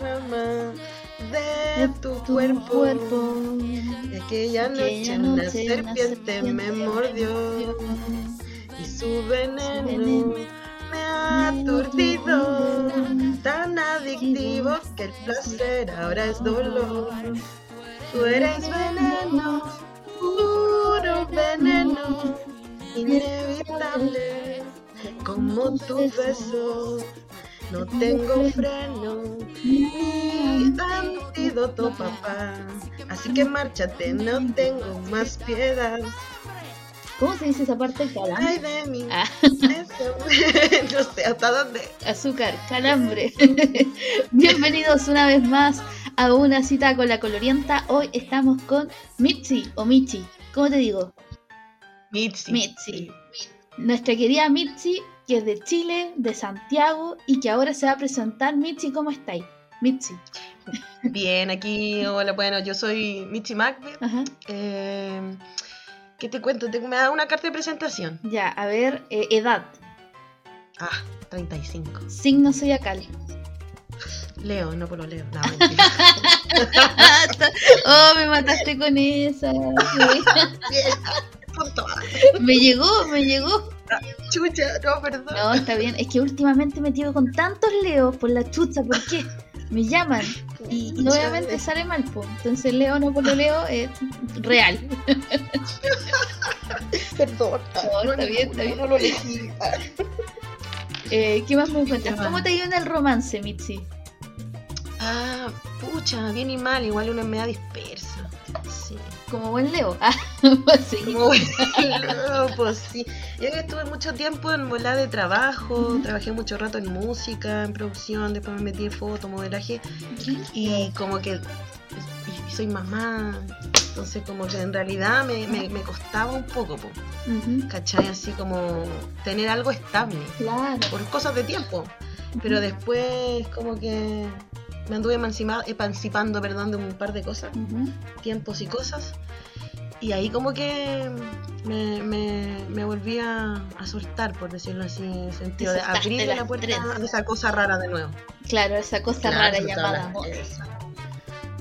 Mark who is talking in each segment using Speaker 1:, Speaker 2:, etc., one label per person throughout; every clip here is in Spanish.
Speaker 1: rama de tu, cuerpo. De aquella noche, una serpiente me mordió y su veneno me ha aturdido. Tan adictivo que el placer ahora es dolor. Tú eres veneno, puro veneno, inevitable como tu beso. No tengo freno ni antídoto, papá. Así que márchate, no tengo más piedad.
Speaker 2: ¿Cómo se dice esa parte?
Speaker 1: Calambre. Ay, de mí. Ah. no sé hasta dónde.
Speaker 2: Azúcar, calambre. Bienvenidos una vez más a una cita con la colorienta. Hoy estamos con Mitzi o Michi. ¿Cómo te digo?
Speaker 1: Mitzi.
Speaker 2: Mitzi. Nuestra querida Mitzi que es de Chile, de Santiago y que ahora se va a presentar. Mitzi, ¿cómo estáis? Mitzi.
Speaker 1: Bien, aquí, hola, bueno, yo soy Mitzi Macbeth. Eh, ¿Qué te cuento? me da una carta de presentación.
Speaker 2: Ya, a ver, eh, edad.
Speaker 1: Ah, 35.
Speaker 2: Signo zodiacal.
Speaker 1: Leo, no por lo leo. No,
Speaker 2: oh, me mataste con esa. me llegó, me llegó.
Speaker 1: Chucha, no, perdón.
Speaker 2: No, está bien. Es que últimamente me tiro con tantos leos por la chucha. ¿Por qué? Me llaman y, obviamente sale mal. pues. Entonces Leo no por lo Leo es real.
Speaker 1: Perdón.
Speaker 2: No, está bien, está bien. No lo elegí. Eh, ¿Qué más me cuentas? ¿Cómo te ha ido en el romance, Mitzi?
Speaker 1: Ah, pucha, bien y mal. Igual una media dispersa.
Speaker 2: Como buen Leo.
Speaker 1: Ah, sí. Como buen Leo, pues sí. Yo estuve mucho tiempo en volar de trabajo, trabajé mucho rato en música, en producción, después me metí en foto, modelaje. Y como que soy mamá, entonces como que en realidad me, me, costaba un poco, po, ¿cachai? Así como tener algo estable.
Speaker 2: Claro.
Speaker 1: Por cosas de tiempo. Pero después como que me anduve emancipando perdón, de un par de cosas, tiempos y cosas. Y ahí como que me, me, volví a, soltar, por decirlo así, en el sentido de abrir la puerta de esa cosa rara de nuevo.
Speaker 2: Claro, esa cosa rara llamada amor.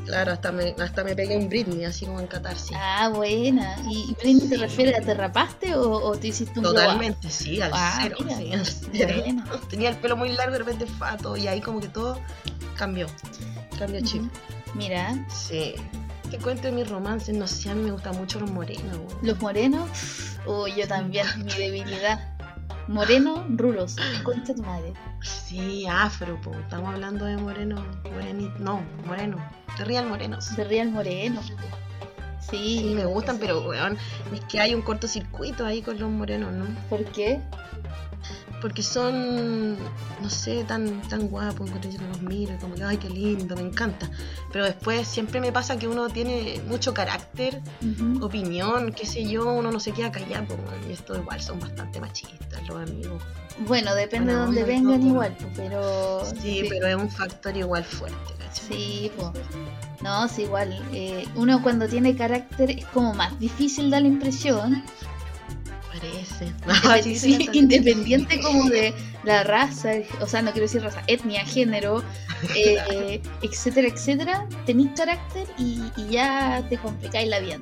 Speaker 1: Claro, hasta me, hasta me pegué en Britney, así como en catarsis.
Speaker 2: Ah, buena. ¿Y Britney te refiere a te rapaste o, te hiciste un
Speaker 1: Totalmente, sí, al ah, cero. Tenía el pelo muy largo, de repente fato, y ahí como que todo cambió. Cambió chip.
Speaker 2: Mira.
Speaker 1: Sí. Te cuento mis romances, no sé, a mí me gustan mucho los morenos.
Speaker 2: ¿Los morenos? Uy, yo también, mi debilidad. Moreno, rulos, concha tu madre.
Speaker 1: Sí, afro, po. estamos hablando de moreno, morenito, no, moreno, de real morenos.
Speaker 2: De real moreno. Sí.
Speaker 1: sí me gustan, pero weón, es que hay un cortocircuito ahí con los morenos, ¿no?
Speaker 2: ¿Por qué?
Speaker 1: porque son, no sé, tan, tan guapos, cuando yo los miro, como que, ay, qué lindo, me encanta. Pero después siempre me pasa que uno tiene mucho carácter, opinión, qué sé yo, uno no se queda callado, y esto igual son bastante machistas los amigos.
Speaker 2: Bueno, depende de dónde vengan igual, pero...
Speaker 1: Sí, pero es un factor igual fuerte.
Speaker 2: Sí, pues. No, sí, igual. Eh, uno cuando tiene carácter es como más difícil dar la impresión
Speaker 1: parece.
Speaker 2: independiente como de la raza, o sea, no quiero decir raza, etnia, género, eh, etcétera, etcétera, tenéis carácter y, ya te complicáis la vida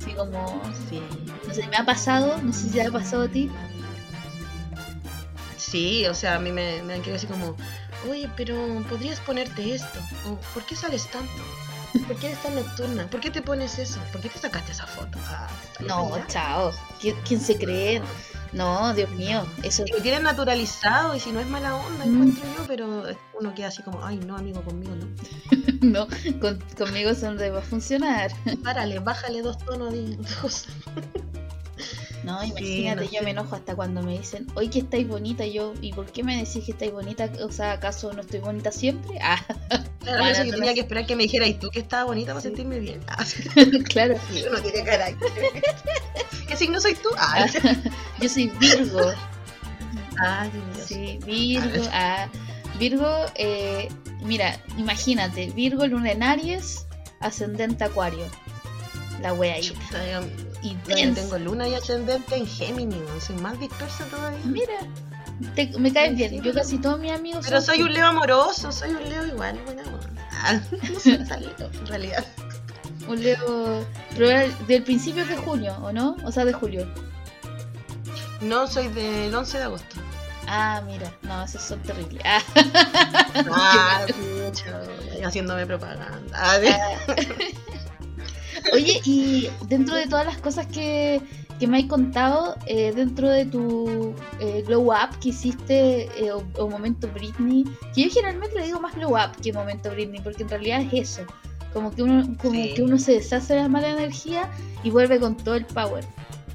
Speaker 2: Así como, no sé, me ha pasado, no sé si te ha pasado a ti.
Speaker 1: Sí, o sea, a mí me, me han querido así como, oye, pero podrías ponerte esto, o ¿por qué sales tanto? ¿Por qué eres tan nocturna? ¿Por qué te pones eso? ¿Por qué te sacaste esa foto? Ah,
Speaker 2: no, chao. ¿Quién, se cree? No, Dios mío. Eso...
Speaker 1: Lo tienen naturalizado y si no es mala onda, mm. encuentro yo, pero uno queda así como, ay, no, amigo, conmigo no.
Speaker 2: no, conmigo eso no va a funcionar.
Speaker 1: Párale, bájale dos tonos de cosas.
Speaker 2: No, imagínate, yo me enojo hasta cuando me dicen, hoy que estáis bonita, yo, ¿y por qué me decís que estáis bonita? O sea, ¿acaso no estoy bonita siempre? Ah,
Speaker 1: claro, yo tenía que esperar que me dijera, ¿y tú que estaba bonita para sentirme bien? Ah,
Speaker 2: claro.
Speaker 1: Uno tiene carácter. ¿Qué signo soy tú? Ah,
Speaker 2: yo soy Virgo. Ah, sí, Virgo. Ah, Virgo, eh, mira, imagínate, Virgo, luna en Aries, ascendente Acuario. La wea ahí.
Speaker 1: Y tengo luna y ascendente en Géminis, soy más dispersa todavía.
Speaker 2: Mira, te- me caes bien. Yo casi todos mis amigos
Speaker 1: Pero soy un. Leo amoroso, soy un Leo igual, buena onda. Ah, no soy tan Leo, en realidad.
Speaker 2: Un Leo. Pero era del principio de junio, ¿o no? O sea, de julio.
Speaker 1: No, soy del 11 de agosto.
Speaker 2: Ah, mira. No, esos son terribles. Ah,
Speaker 1: Ah, pucha, haciéndome propaganda. Ah, de-
Speaker 2: Oye, y dentro de todas las cosas que, que me has contado, eh, dentro de tu eh, glow up que hiciste eh, o, o momento Britney, que yo generalmente le digo más glow up que momento Britney, porque en realidad es eso. Como que uno, como
Speaker 1: Sí.
Speaker 2: que uno se deshace de la mala energía y vuelve con todo el power.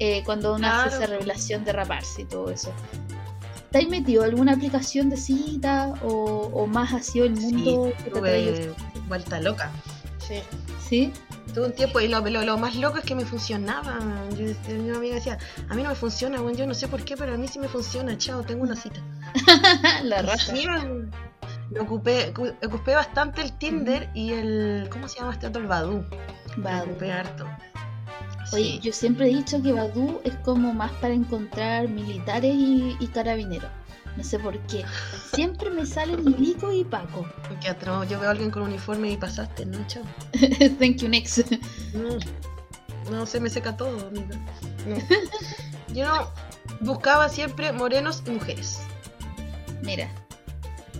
Speaker 2: eh, cuando uno hace esa revelación de raparse y todo eso. ¿Te has metido alguna aplicación de cita o, o más ha sido el mundo
Speaker 1: Sí,
Speaker 2: que te ha traído?
Speaker 1: tuve vuelta loca. Sí.
Speaker 2: ¿Sí?
Speaker 1: Tuve un tiempo y lo, lo, lo más loco es que me funcionaba. Yo, yo- mi amiga decía, a mí no me funciona, bueno, yo no sé por qué, pero a mí sí me funciona, chao, tengo una cita.
Speaker 2: la raza.
Speaker 1: sí, me, ocupé, cu- ocupé bastante el Tinder y el, ¿cómo se llama este otro? El Badoo. Me
Speaker 2: Badoo.
Speaker 1: ocupé harto.
Speaker 2: Oye,
Speaker 1: Sí.
Speaker 2: yo siempre he dicho que Badu es como más para encontrar militares y, y carabineros. No sé por qué. Siempre me salen Milico y Paco.
Speaker 1: Qué atroz. Yo veo a alguien con uniforme y pasaste, ¿no? Chao.
Speaker 2: Thank you, next.
Speaker 1: No, no se me seca todo, amiga. No. Yo no buscaba siempre morenos y mujeres.
Speaker 2: Mira,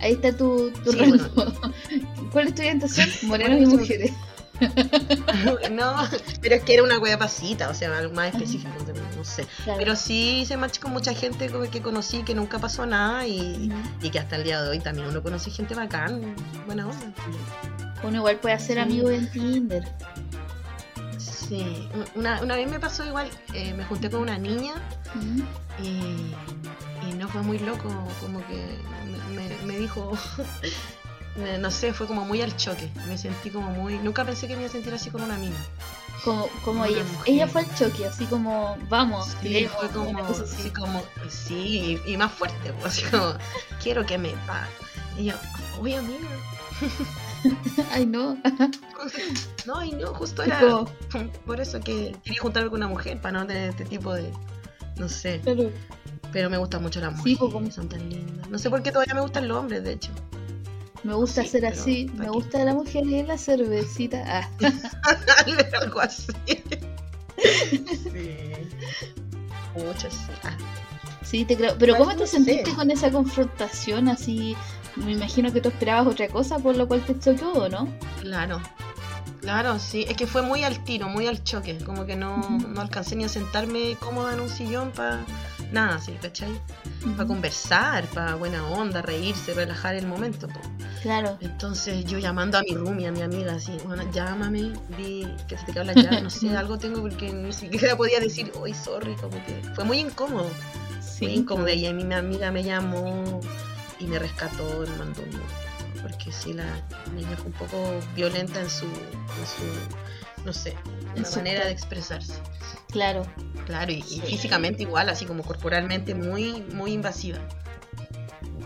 Speaker 2: ahí está tu, tu
Speaker 1: Sí,
Speaker 2: rango.
Speaker 1: bueno.
Speaker 2: ¿Cuál es tu orientación? Morenos y mujeres.
Speaker 1: no, pero es que era una wea pasita, o sea, algo más específico, no sé.
Speaker 2: Claro.
Speaker 1: Pero sí hice match con mucha gente que conocí que nunca pasó nada y, y que hasta el día de hoy también uno conoce gente bacán, buena onda.
Speaker 2: Uno igual puede hacer
Speaker 1: Sí.
Speaker 2: amigos en Tinder.
Speaker 1: Sí, una, una vez me pasó igual, eh, me junté con una niña y, y no fue muy loco, como que me, dijo, no sé, fue como muy al choque, me sentí como muy, nunca pensé que me iba a sentir así con una mina.
Speaker 2: Como, como
Speaker 1: Una
Speaker 2: ella,
Speaker 1: mujer.
Speaker 2: ella fue al choque, así como, vamos,
Speaker 1: Sí,
Speaker 2: tiremos,
Speaker 1: fue como, así
Speaker 2: así.
Speaker 1: como, sí, y, y más fuerte, pues, así como, quiero que me pa. Y yo, oye amiga,
Speaker 2: Ay, no.
Speaker 1: no, y no, justo era
Speaker 2: Como,
Speaker 1: por eso que quería juntarme con una mujer, para no tener este tipo de, no sé,
Speaker 2: claro.
Speaker 1: pero me gustan mucho las
Speaker 2: Sí,
Speaker 1: mujeres,
Speaker 2: pues, como-
Speaker 1: son tan lindas. No sé por qué todavía me gustan los hombres, de hecho.
Speaker 2: Me gusta
Speaker 1: Sí,
Speaker 2: ser así,
Speaker 1: ¿pa'
Speaker 2: me gusta la mujer y la cervecita. Ah.
Speaker 1: Algo así. sí. Muchas, sí. Ah,
Speaker 2: Sí, te creo. Pero
Speaker 1: Pues
Speaker 2: ¿cómo
Speaker 1: no
Speaker 2: te
Speaker 1: sé.
Speaker 2: sentiste con esa confrontación así? Me imagino que tú esperabas otra cosa, por lo cual te choqueó, ¿o no?
Speaker 1: Claro, claro, sí. Es que fue muy al tiro, muy al choque. Como que no, no alcancé ni a sentarme cómoda en un sillón para nada, así, ¿cachai? Para conversar, para buena onda, reírse, relajar el momento. po.
Speaker 2: Claro.
Speaker 1: Entonces yo llamando a mi roomie, a mi amiga, así, bueno, llámame, di que se te quedó la llave, no sé, algo tengo porque ni siquiera podía decir, uy, sorry, como que fue muy incómodo. Muy
Speaker 2: Sí.
Speaker 1: incómodo. Y a mí mi amiga me llamó y me rescató, me mandó un porque sí, la niña fue un poco violenta en su, en su no sé,
Speaker 2: En
Speaker 1: en
Speaker 2: su
Speaker 1: su manera de expresarse.
Speaker 2: Claro.
Speaker 1: Claro, y, y
Speaker 2: Sí.
Speaker 1: físicamente igual, así como corporalmente muy, muy invasiva.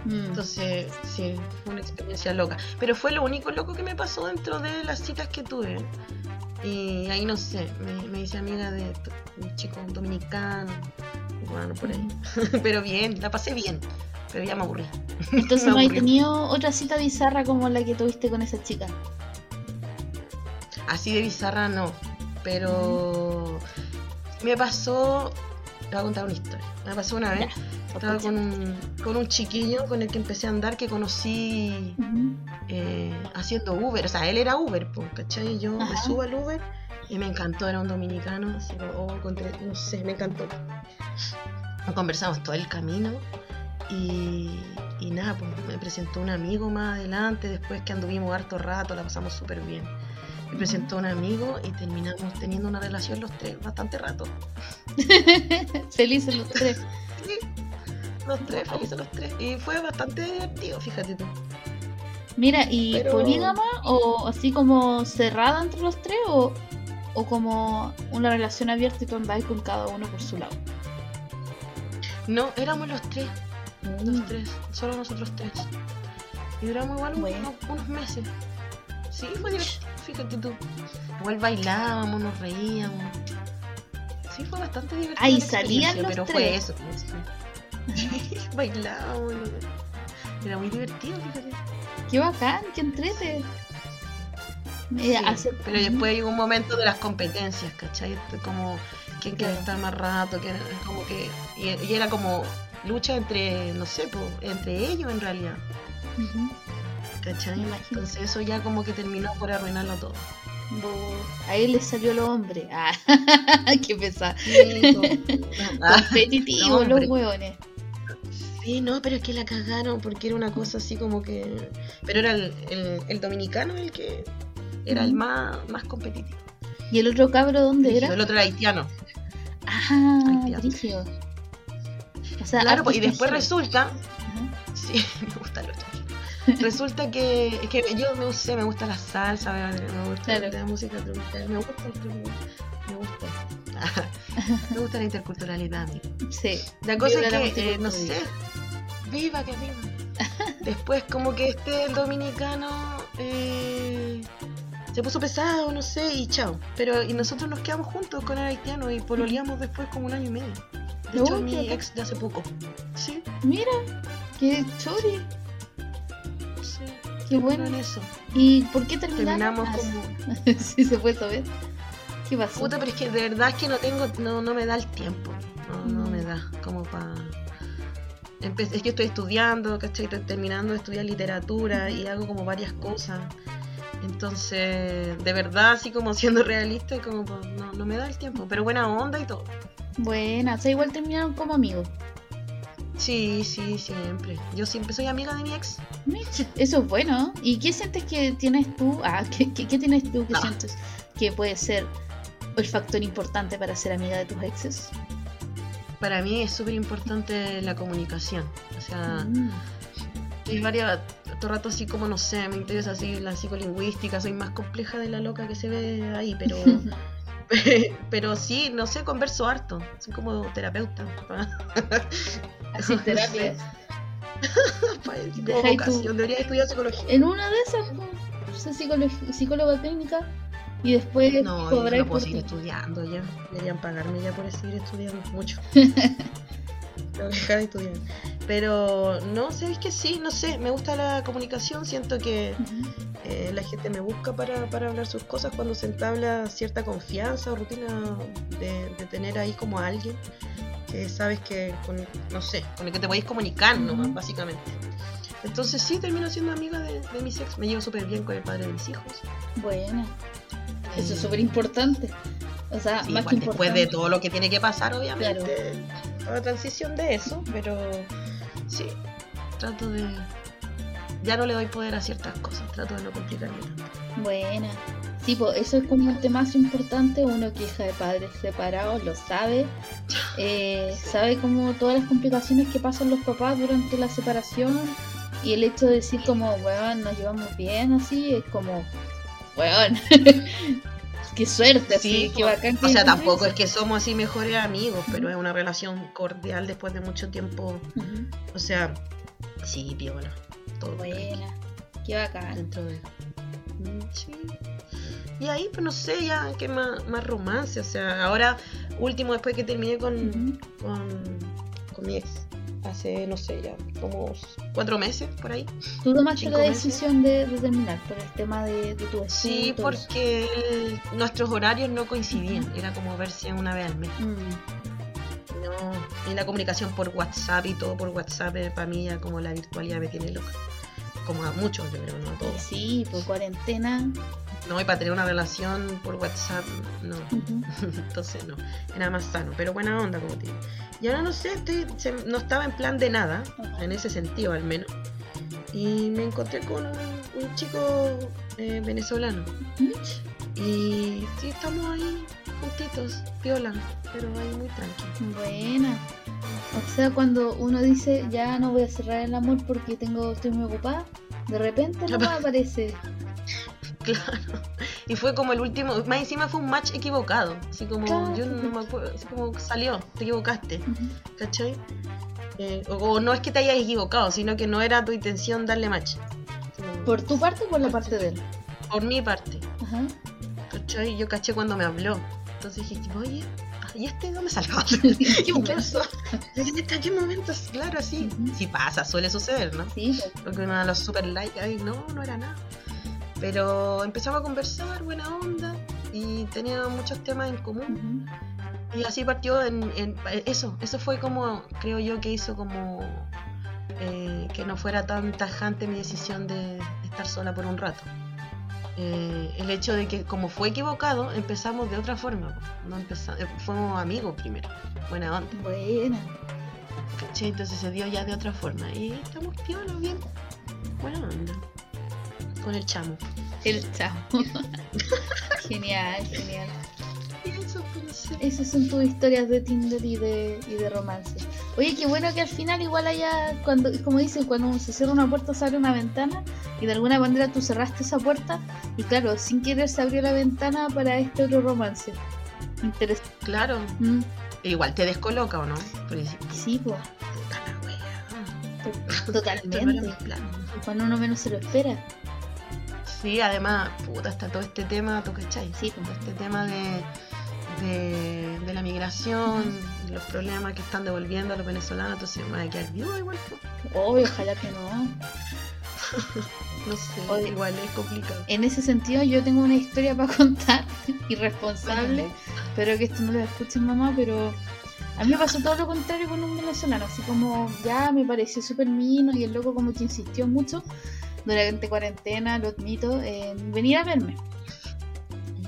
Speaker 2: Mm.
Speaker 1: Entonces, sí, fue una experiencia loca. Pero fue lo único loco que me pasó dentro de las citas que tuve. Y ahí no sé, me, me hice amiga de un chico dominicano, bueno, por ahí. Pero bien, la pasé bien. Pero ya me aburrí.
Speaker 2: Entonces
Speaker 1: me
Speaker 2: no hay
Speaker 1: aburrió.
Speaker 2: tenido otra cita bizarra como la que tuviste con esa chica.
Speaker 1: Así de bizarra no. Pero me pasó. Te voy a contar una historia. Me pasó una vez. Estaba con un, con un chiquillo con el que empecé a andar que conocí
Speaker 2: Ujú.
Speaker 1: eh, haciendo Uber. O sea, él era Uber, ¿cachai? Y yo me subo al Uber y me encantó, era un dominicano. Así oh, encontré- no sé, me encantó. Conversamos todo el camino y, y nada, pues me presentó un amigo más adelante, después que anduvimos harto rato, la pasamos súper bien. Me presentó un amigo y terminamos teniendo una relación los tres bastante rato.
Speaker 2: Felices los tres.
Speaker 1: Sí, los tres, felices los tres. Y fue bastante divertido, fíjate tú.
Speaker 2: Mira, ¿y
Speaker 1: Pero-
Speaker 2: polígama o así como cerrada entre los tres o, o como una relación abierta y tú andabas con cada uno por su lado?
Speaker 1: No, éramos los tres, los
Speaker 2: Mm.
Speaker 1: tres, solo nosotros tres. Y duramos igual
Speaker 2: Bueno.
Speaker 1: unos, unos meses. Sí, fue divertido, fíjate tú. Igual bailábamos, nos reíamos. Sí, fue bastante divertido. La
Speaker 2: ¿salían los
Speaker 1: pero
Speaker 2: tres?
Speaker 1: fue eso. pues. Bailábamos. Era muy divertido, fíjate.
Speaker 2: Qué bacán, qué entrete. Eh,
Speaker 1: Sí,
Speaker 2: hace-
Speaker 1: Pero después llegó un momento de las competencias, ¿cachai? Como quién quiere
Speaker 2: Claro.
Speaker 1: estar más rato, quién- como que y, y era como lucha entre, no sé, po, entre ellos en realidad,
Speaker 2: Ujú.
Speaker 1: ¿cachai?
Speaker 2: Me imagino.
Speaker 1: Entonces eso ya como que terminó por arruinarlo todo.
Speaker 2: A él le salió lo hombre. Ah, qué pesado.
Speaker 1: Ah,
Speaker 2: Competitivos
Speaker 1: no,
Speaker 2: los hueones.
Speaker 1: sí, no, pero es que la cagaron porque era una cosa así como que... Pero era el, el- el dominicano el que era el más, más competitivo.
Speaker 2: ¿Y el otro cabro dónde era?
Speaker 1: El otro era haitiano.
Speaker 2: Ah,
Speaker 1: Haitiano.
Speaker 2: Brígido. O sea,
Speaker 1: Claro, pues, y después resulta. Sí, me gusta lo extranjero. Resulta que, es que yo me, sé, me gusta la salsa, me, gusta
Speaker 2: Claro.
Speaker 1: la música tropical, me gusta el tropical, me gusta. me gusta la interculturalidad. amigo.
Speaker 2: Sí.
Speaker 1: La cosa es que, eh, no sé, viva que viva. Después como que este el dominicano eh, se puso pesado, no sé, y chao. Pero y nosotros nos quedamos juntos con el haitiano y pololeamos después como un año y medio. De hecho, mi ex de hace poco. Sí,
Speaker 2: Mira, qué chori,
Speaker 1: sí.
Speaker 2: qué
Speaker 1: Bueno,
Speaker 2: bueno.
Speaker 1: en eso.
Speaker 2: ¿Y por qué?
Speaker 1: Terminamos
Speaker 2: Ah,
Speaker 1: como
Speaker 2: sí, se puede saber. ¿Qué pasó?
Speaker 1: Puta, pero es que de verdad es que no tengo, no, no me da el tiempo. No, no
Speaker 2: Mm.
Speaker 1: me da como para. Es que estoy estudiando, ¿cachai? Estoy terminando de estudiar literatura y hago como varias cosas. Entonces, de verdad, así como siendo realista, como no, no me da el tiempo. Pero buena onda y todo.
Speaker 2: Buena, o sea, igual terminaron como amigos.
Speaker 1: Sí, sí, siempre. Yo siempre soy amiga de mi ex.
Speaker 2: Eso es bueno. ¿Y qué sientes que tienes tú? Ah, ¿qué, qué, qué tienes tú que
Speaker 1: Ah.
Speaker 2: sientes que puede ser el factor importante para ser amiga de tus exes?
Speaker 1: Para mí es súper importante la comunicación. O sea,
Speaker 2: Mm.
Speaker 1: Hay varias, todo rato así como no sé, me interesa así la psicolingüística, soy más compleja de la loca que se ve ahí, pero pero sí, no sé, converso harto, soy como terapeuta.
Speaker 2: Así
Speaker 1: No
Speaker 2: terapia.
Speaker 1: Para el tipo
Speaker 2: Deja
Speaker 1: de
Speaker 2: ahí tu-
Speaker 1: vocación, debería estudiar psicología.
Speaker 2: En una de esas, pues, psicóloga, psicóloga clínica y después
Speaker 1: No, yo no puedo seguir estudiando ya, deberían pagarme ya por seguir estudiando mucho. Dejar de estudiar. Pero no, sabéis que sí, no sé, me gusta la comunicación, siento que. Eh, la gente me busca para, para hablar sus cosas cuando se entabla cierta confianza o rutina de, de tener ahí como a alguien que sabes que, con, no sé, con el que te podéis comunicar nomás, básicamente. Entonces sí, termino siendo amiga de, de mis ex, me llevo súper bien con el padre de mis hijos.
Speaker 2: Bueno, eso es súper importante. O sea,
Speaker 1: sí,
Speaker 2: más
Speaker 1: igual
Speaker 2: que
Speaker 1: después
Speaker 2: importante.
Speaker 1: de todo lo que tiene que pasar, obviamente, la transición de eso, pero sí, trato de... Ya no le doy poder a ciertas cosas, trato de no complicarme tanto.
Speaker 2: Buena. Sí, pues eso es como el tema más importante. Uno que hija de padres separados lo sabe. Eh, sabe como todas las complicaciones que pasan los papás durante la separación. Y el hecho de decir como, weón, nos llevamos bien así, es como, weón, qué suerte, así,
Speaker 1: Sí,
Speaker 2: qué
Speaker 1: po.
Speaker 2: bacán que
Speaker 1: O sea, tampoco es que somos así mejores amigos, pero es una relación cordial después de mucho tiempo. O sea, sí, piola. Todo
Speaker 2: Buena, qué bacán.
Speaker 1: dentro de. Sí. Y ahí, pues no sé, ya que más, más romance. O sea, ahora, último, después que terminé con, con, con mi ex, hace, no sé, ya como cuatro meses por ahí.
Speaker 2: Tú tomaste la decisión de, de terminar por el tema de, de tu
Speaker 1: Sí, porque el- nuestros horarios no coincidían. Era como verse una vez al mes.
Speaker 2: Mm.
Speaker 1: No, y la comunicación por WhatsApp y todo por WhatsApp eh, para mí ya como la virtualidad me tiene loca. Como a muchos, yo creo, no a todos.
Speaker 2: Sí, por cuarentena.
Speaker 1: No, y para tener una relación por WhatsApp, no. Entonces no, era más sano, pero buena onda, como te digo. Y ahora no sé, estoy, se- no estaba en plan de nada, en ese sentido al menos. Y me encontré con un, un chico eh, venezolano. Y sí, estamos ahí juntitos, piola, pero ahí muy tranquilo.
Speaker 2: Buena. O sea, cuando uno dice ya no voy a cerrar el amor porque tengo estoy muy ocupada, de repente no aparece.
Speaker 1: Claro. Y fue como el último, más encima fue un match equivocado. Así como,
Speaker 2: Claro.
Speaker 1: yo no me acuerdo, así como salió, te equivocaste,
Speaker 2: Ujú.
Speaker 1: ¿cachai? Eh, o, o no es que te hayas equivocado, sino que no era tu intención darle match.
Speaker 2: ¿Por tu parte o por la parte de él?
Speaker 1: por mi parte,
Speaker 2: Ajá.
Speaker 1: ¿cachai? Yo caché cuando me habló. Entonces dije, oye, ¿y este dónde salió? ¿Qué pasó? ¿En qué momentos? Claro, sí. Sí pasa, suele suceder, ¿no?
Speaker 2: Sí,
Speaker 1: Porque uno de los super like, ay, no, no era nada. Pero empezamos a conversar, buena onda, y teníamos muchos temas en común. Y así partió en, en- eso, eso fue como, creo yo que hizo como eh, que no fuera tan tajante mi decisión de estar sola por un rato. Eh, el hecho de que como fue equivocado, empezamos de otra forma. No empeza- eh, fuimos amigos primero, buena onda.
Speaker 2: Buena.
Speaker 1: Entonces se dio ya de otra forma. Y estamos piola, bien, buena onda. Con el chamo.
Speaker 2: El chavo. genial, genial.
Speaker 1: Eso, pues.
Speaker 2: Esas son tus historias de Tinder y de, y de romance. Oye, qué bueno que al final igual haya, cuando, como dicen, cuando se cierra una puerta se abre una ventana y de alguna manera tú cerraste esa puerta y claro, sin querer se abrió la ventana para este otro romance. Interesante.
Speaker 1: Claro,
Speaker 2: Mm,
Speaker 1: igual te descoloca o no. Dices,
Speaker 2: sí, pues, totalmente. Cuando uno menos se lo espera.
Speaker 1: Sí, además, puta, está todo este tema, ¿tú cachai?
Speaker 2: Sí.
Speaker 1: Todo este tema de, de, de la migración, los problemas que están devolviendo a los venezolanos, entonces me voy a quedar viuda igual.
Speaker 2: Obvio, ojalá que no.
Speaker 1: No sé, igual es complicado.
Speaker 2: En ese sentido, yo tengo una historia para contar, irresponsable. Espero que esto no lo escuchen, mamá, pero a mí me pasó todo lo contrario con un venezolano. Así como ya me pareció súper mino y el loco, como que insistió mucho durante cuarentena, lo admito, en venir a verme.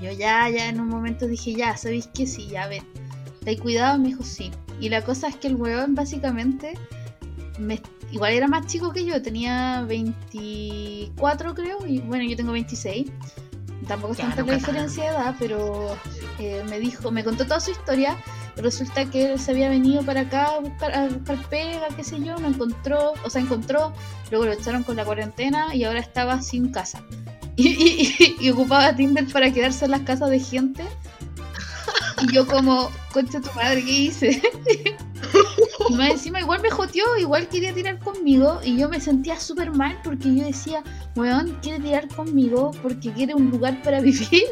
Speaker 2: Yo ya, ya en un momento dije, ya, ¿sabéis que sí? Ya ven. ¿Te cuidado? Me dijo sí. Y la cosa es que el weón, básicamente, me, igual era más chico que yo, tenía 24 creo, y bueno, yo tengo 26. Tampoco es
Speaker 1: Ya,
Speaker 2: tanta
Speaker 1: no
Speaker 2: la diferencia de edad, pero eh, me dijo, me contó toda su historia. Resulta que él se había venido para acá a buscar, a buscar pega, qué sé yo, no encontró, o sea, encontró, luego lo echaron con la cuarentena y ahora estaba sin casa. Y, y- y ocupaba Tinder para quedarse en las casas de gente. Y yo como, concha tu madre, ¿qué hice? Y más encima igual me joteó, igual quería tirar conmigo y yo me sentía súper mal porque yo decía, weón, quiere tirar conmigo porque quiere un lugar para vivir.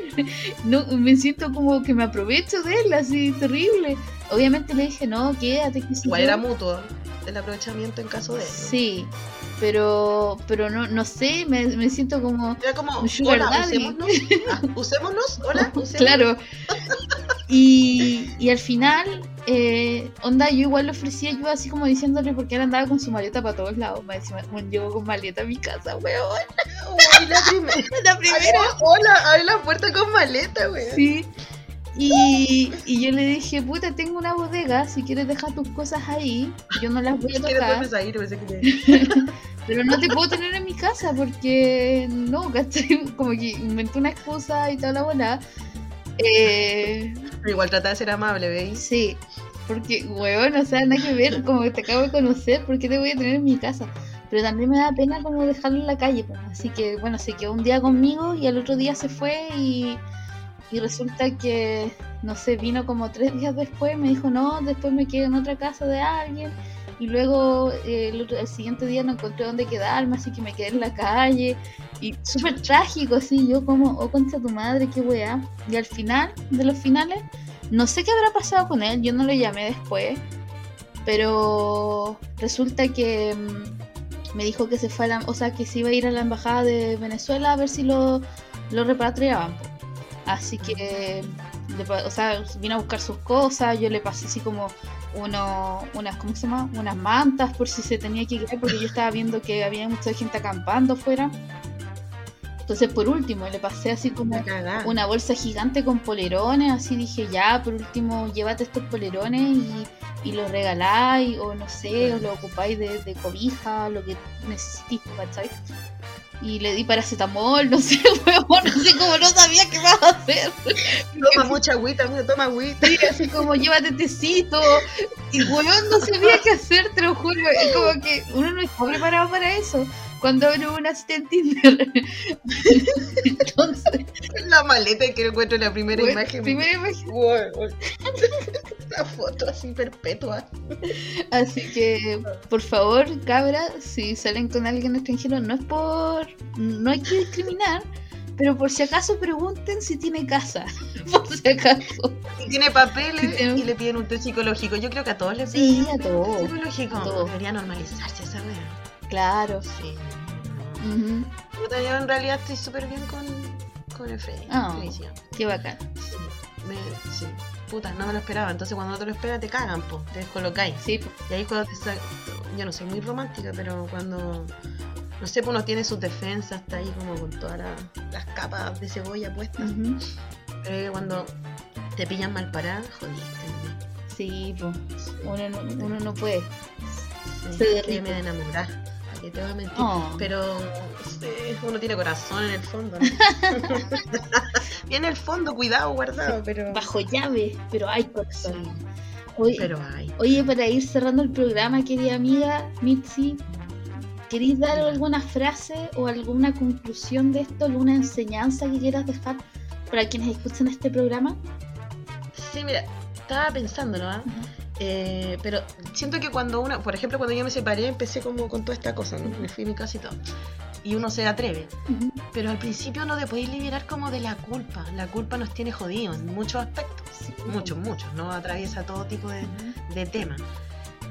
Speaker 2: No, me siento como que me aprovecho de él, así terrible. Obviamente le dije, no, quédate, que
Speaker 1: Igual era mutuo el aprovechamiento en caso de. ¿no?
Speaker 2: Sí, pero pero no, no sé, me, me siento como,
Speaker 1: Era como,
Speaker 2: sugar
Speaker 1: hola,
Speaker 2: daddy.
Speaker 1: usémonos. Ah, usémonos, hola, usémonos.
Speaker 2: claro. Y, y al final, eh, onda, yo igual le ofrecí ayuda así como diciéndole porque él andaba con su maleta para todos lados. Me decía, llegó con maleta a mi casa, weón.
Speaker 1: Uy, la primera.
Speaker 2: La primera.
Speaker 1: Hola, abre la puerta con maleta, güey.
Speaker 2: Sí. Y, y yo le dije, puta, tengo una bodega, si quieres dejar tus cosas ahí, yo no las voy a tocar,
Speaker 1: que
Speaker 2: pero no te puedo tener en mi casa porque no, ¿cachai? Como que inventé una excusa y toda la bola. Eh,
Speaker 1: Pero igual trata de ser amable, ¿veis?
Speaker 2: sí, porque, weón, o sea, nada que ver, como que te acabo de conocer, ¿por qué te voy a tener en mi casa? Pero también me da pena como dejarlo en la calle, pues. así que, bueno, se quedó un día conmigo y al otro día se fue y, y resulta que, no sé, vino como tres días después, me dijo, no, después me quedé en otra casa de alguien y luego eh, el, otro- el siguiente día no encontré dónde quedarme, así que me quedé en la calle y súper trágico, así, yo como, oh, concha tu madre, qué weá. Y al final de los finales, no sé qué habrá pasado con él, yo no lo llamé después, pero resulta que mm, me dijo que se fue a la, o sea, que se iba a ir a la embajada de Venezuela a ver si lo, lo repatriaban. Así que, o sea, vino a buscar sus cosas, yo le pasé así como uno, unas, ¿cómo se llama? Unas mantas por si se tenía que quedar, porque yo estaba viendo que había mucha gente acampando afuera. Entonces, por último, le pasé así como
Speaker 1: Una
Speaker 2: bolsa gigante con polerones, así dije, ya, por último, llévate estos polerones y, y los regaláis, o no sé, o lo ocupáis de, de cobija, lo que necesitéis, ¿cachai? Y le di paracetamol, no sé, huevón, no sé cómo no sabía qué más hacer.
Speaker 1: Toma mucha agüita, toma agüita.
Speaker 2: Sí, así como llévate tecito. Y weón no sabía qué hacer, te lo juro. Es como que uno no está preparado para eso. Cuando abre una cita en Tinder. Entonces,
Speaker 1: La maleta que encuentro en la primera
Speaker 2: bueno,
Speaker 1: imagen.
Speaker 2: primera imagen.
Speaker 1: Wow, foto así perpetua.
Speaker 2: Así que, por favor, cabra, si salen con alguien extranjero, no es por. No hay que discriminar, pero por si acaso pregunten si tiene casa. Por si acaso.
Speaker 1: Si tiene papeles
Speaker 2: Sí,
Speaker 1: y le piden un test psicológico. Yo creo que a todos les
Speaker 2: Sí,
Speaker 1: piden
Speaker 2: a todos.
Speaker 1: test psicológico.
Speaker 2: a todos.
Speaker 1: Debería normalizarse esa wea.
Speaker 2: Claro.
Speaker 1: Sí.
Speaker 2: Ujú.
Speaker 1: Puta, Yo en realidad estoy súper bien con, con el Freddy. Feliciano.
Speaker 2: Qué bacán.
Speaker 1: Sí, me- sí. Puta, no me lo esperaba. Entonces cuando no te lo esperas te cagan, po. Te descolocáis.
Speaker 2: Sí, po.
Speaker 1: Y ahí cuando te sa- Yo no soy muy romántica, pero cuando... No sé, pues uno tiene sus defensas, está ahí como con todas la- las capas de cebolla puestas. Pero cuando te pillan mal parada, jodiste.
Speaker 2: Sí, po. Uno no, uno no puede. Se
Speaker 1: que me de enamorar. ¿Para qué te voy a mentir?
Speaker 2: Oh.
Speaker 1: Pero uno tiene corazón en el fondo. ¿no? En el fondo, cuidado, guardado, pero...
Speaker 2: Bajo llave, pero hay
Speaker 1: Sí,
Speaker 2: corazón. Oye,
Speaker 1: pero hay.
Speaker 2: Oye, para ir cerrando el programa, querida amiga Mitzi, ¿queréis dar alguna frase o alguna conclusión de esto, alguna enseñanza que quieras dejar para quienes escuchan este programa?
Speaker 1: Sí, mira, estaba pensándolo. Eh, pero siento que cuando uno, por ejemplo, cuando yo me separé, empecé como con toda esta cosa, ¿no? Me fui a mi casa y todo. Y uno se atreve.
Speaker 2: Ujú.
Speaker 1: Pero al principio no te podéis liberar como de la culpa. La culpa nos tiene jodidos en muchos aspectos.
Speaker 2: Sí.
Speaker 1: Muchos, muchos. No atraviesa todo tipo de,
Speaker 2: Ujú.
Speaker 1: de temas.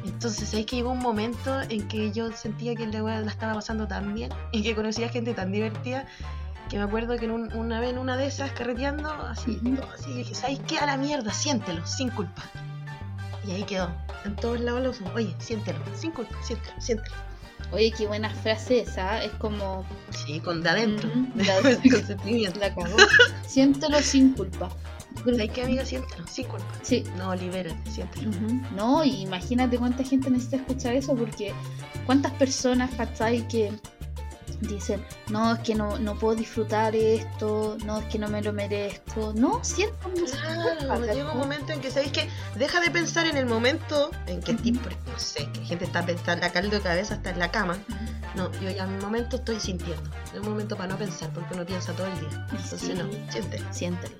Speaker 1: Entonces ahí que llegó un momento en que yo sentía que la wea la estaba pasando tan bien y que conocía gente tan divertida que me acuerdo que en un- una vez en una de esas carreteando, así,
Speaker 2: Ujú.
Speaker 1: todo así, dije, ¿sabes qué? A la mierda, siéntelo, sin culpa. Y ahí quedó. En todos lados lo uso. Oye, siéntelo, sin culpa, siéntelo, siéntelo.
Speaker 2: Oye, qué buena frase esa, es como
Speaker 1: Sí, con de adentro. Con sentimiento.
Speaker 2: la cagó. Siéntelo sin culpa.
Speaker 1: ¿Sabes qué, amiga? Siéntelo, sin culpa.
Speaker 2: Sí,
Speaker 1: No, libérate, siéntelo.
Speaker 2: No, imagínate cuánta gente necesita escuchar eso, porque cuántas personas, ¿cachai? Que dicen, no, es que no, no puedo disfrutar esto, no, es que no me lo merezco. No, siento
Speaker 1: Claro, llega un momento en que sabéis que deja de pensar en el momento en que tipo, no sé, que gente está pensando a caldo de cabeza hasta en la cama. No, yo ya en mi momento estoy sintiendo. Es un momento para no pensar, porque uno piensa todo el día. Entonces
Speaker 2: Sí.
Speaker 1: no, siente.
Speaker 2: Siéntelo.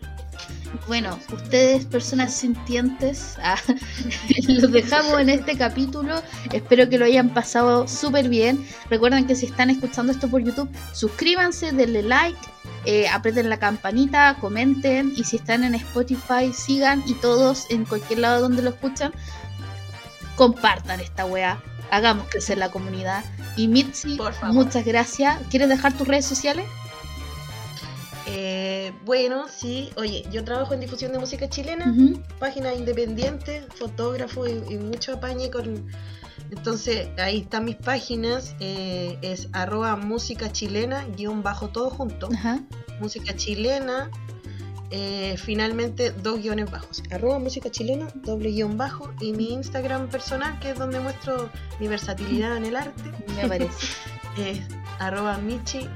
Speaker 2: Bueno, ustedes, personas sintientes, ah, los dejamos en este capítulo. Espero que lo hayan pasado súper bien. Recuerden que si están escuchando esto por YouTube, suscríbanse, denle like, eh, aprieten la campanita, comenten. Y si están en Spotify, sigan. Y todos, en cualquier lado donde lo escuchan, compartan esta weá. Hagamos crecer la comunidad. Y Mitzi, muchas gracias. ¿Quieres dejar tus redes sociales?
Speaker 1: Eh, bueno, sí, oye, yo trabajo en difusión de música chilena, página independiente, fotógrafo y, y mucho apañe con... Entonces, ahí están mis páginas, eh, es arroba música chilena, guion bajo todo junto, música chilena, eh, finalmente dos guiones bajos, arroba música chilena, doble guion bajo, y mi Instagram personal, que es donde muestro mi versatilidad en el arte,
Speaker 2: Me parece.
Speaker 1: es arroba michi,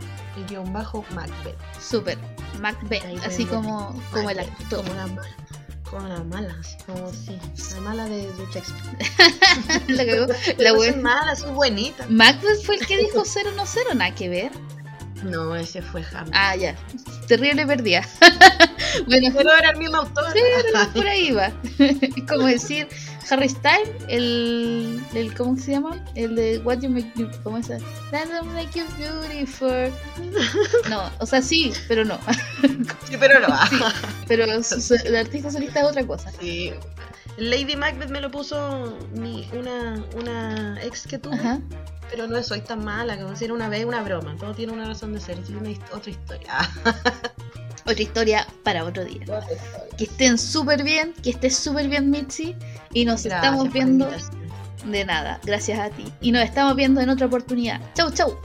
Speaker 1: guion bajo Macbeth.
Speaker 2: Súper. Macbeth,
Speaker 1: Ahí
Speaker 2: así como, como el actor.
Speaker 1: Como la mala. Como la mala, así como sí. La mala de, de Shakespeare.
Speaker 2: la cagó. La
Speaker 1: soy mala, soy bonita.
Speaker 2: Macbeth fue el que dijo cero no cero, nada que ver.
Speaker 1: No, ese fue Hamlet.
Speaker 2: Ah, ya. Terrible perdida. bueno,
Speaker 1: Pero era el mismo autor.
Speaker 2: Sí, por ahí va. Es como decir Harry Styles, el, el ¿cómo se llama? El de What You Make You, ¿cómo es? That don't make you beautiful. No, o sea, sí, pero no.
Speaker 1: Sí, pero no.
Speaker 2: Sí. Pero su- su- el artista solista es otra cosa.
Speaker 1: Sí. Lady Macbeth me lo puso mi, una, una ex que tuve,
Speaker 2: Ajá.
Speaker 1: pero no soy tan mala, como decir una vez una broma, todo tiene una razón de ser, tiene una otra historia.
Speaker 2: Otra historia para otro día. Que estén súper bien, que estés súper bien, Mitzi. Y nos
Speaker 1: Gracias
Speaker 2: estamos viendo de nada. Gracias a ti. Y nos estamos viendo en otra oportunidad. Chau, chau.